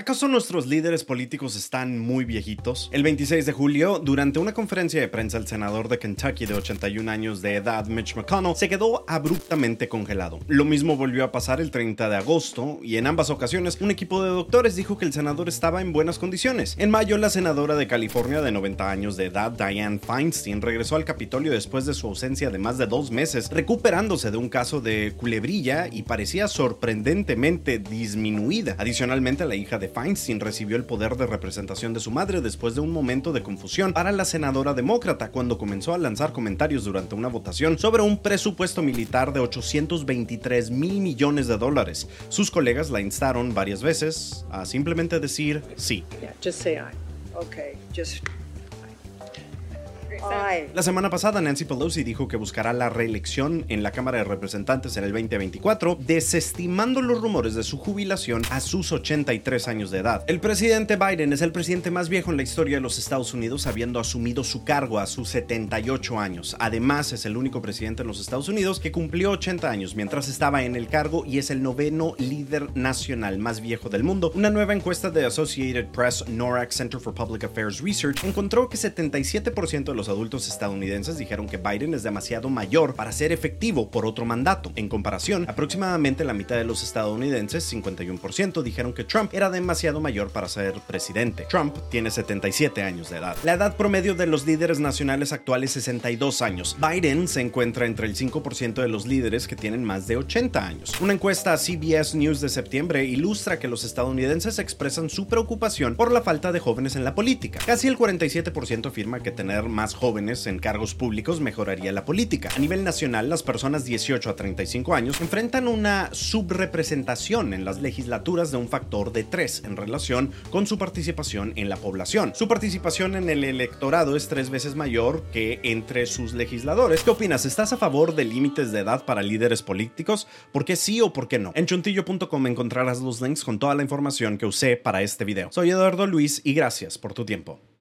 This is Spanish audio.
¿Acaso nuestros líderes políticos están muy viejitos? El 26 de julio, durante una conferencia de prensa, el senador de Kentucky de 81 años de edad, Mitch McConnell, se quedó abruptamente congelado. Lo mismo volvió a pasar el 30 de agosto, y en ambas ocasiones un equipo de doctores dijo que el senador estaba en buenas condiciones. En mayo, la senadora de California de 90 años de edad, Dianne Feinstein, regresó al Capitolio después de su ausencia de más de dos meses, recuperándose de un caso de culebrilla y parecía sorprendentemente disminuida. Adicionalmente, la hija de Feinstein recibió el poder de representación de su madre después de un momento de confusión para la senadora demócrata cuando comenzó a lanzar comentarios durante una votación sobre un presupuesto militar de 823 mil millones de dólares. Sus colegas la instaron varias veces a simplemente decir sí. La semana pasada Nancy Pelosi dijo que buscará la reelección en la Cámara de Representantes en el 2024, desestimando los rumores de su jubilación a sus 83 años de edad. El presidente Biden es el presidente más viejo en la historia de los Estados Unidos, habiendo asumido su cargo a sus 78 años. Además, es el único presidente en los Estados Unidos que cumplió 80 años mientras estaba en el cargo y es el noveno líder nacional más viejo del mundo. Una nueva encuesta de Associated Press NORAC Center for Public Affairs Research encontró que 77% de los adultos estadounidenses dijeron que Biden es demasiado mayor para ser efectivo por otro mandato. En comparación, aproximadamente la mitad de los estadounidenses, 51%, dijeron que Trump era demasiado mayor para ser presidente. Trump tiene 77 años de edad. La edad promedio de los líderes nacionales actuales es 62 años. Biden se encuentra entre el 5% de los líderes que tienen más de 80 años. Una encuesta a CBS News de septiembre ilustra que los estadounidenses expresan su preocupación por la falta de jóvenes en la política. Casi el 47% afirma que tener jóvenes en cargos públicos mejoraría la política. A nivel nacional, las personas 18 a 35 años enfrentan una subrepresentación en las legislaturas de un factor de 3 en relación con su participación en la población. Su participación en el electorado es tres veces mayor que entre sus legisladores. ¿Qué opinas? ¿Estás a favor de límites de edad para líderes políticos? ¿Por qué sí o por qué no? En chuntillo.com encontrarás los links con toda la información que usé para este video. Soy Eduardo Luis y gracias por tu tiempo.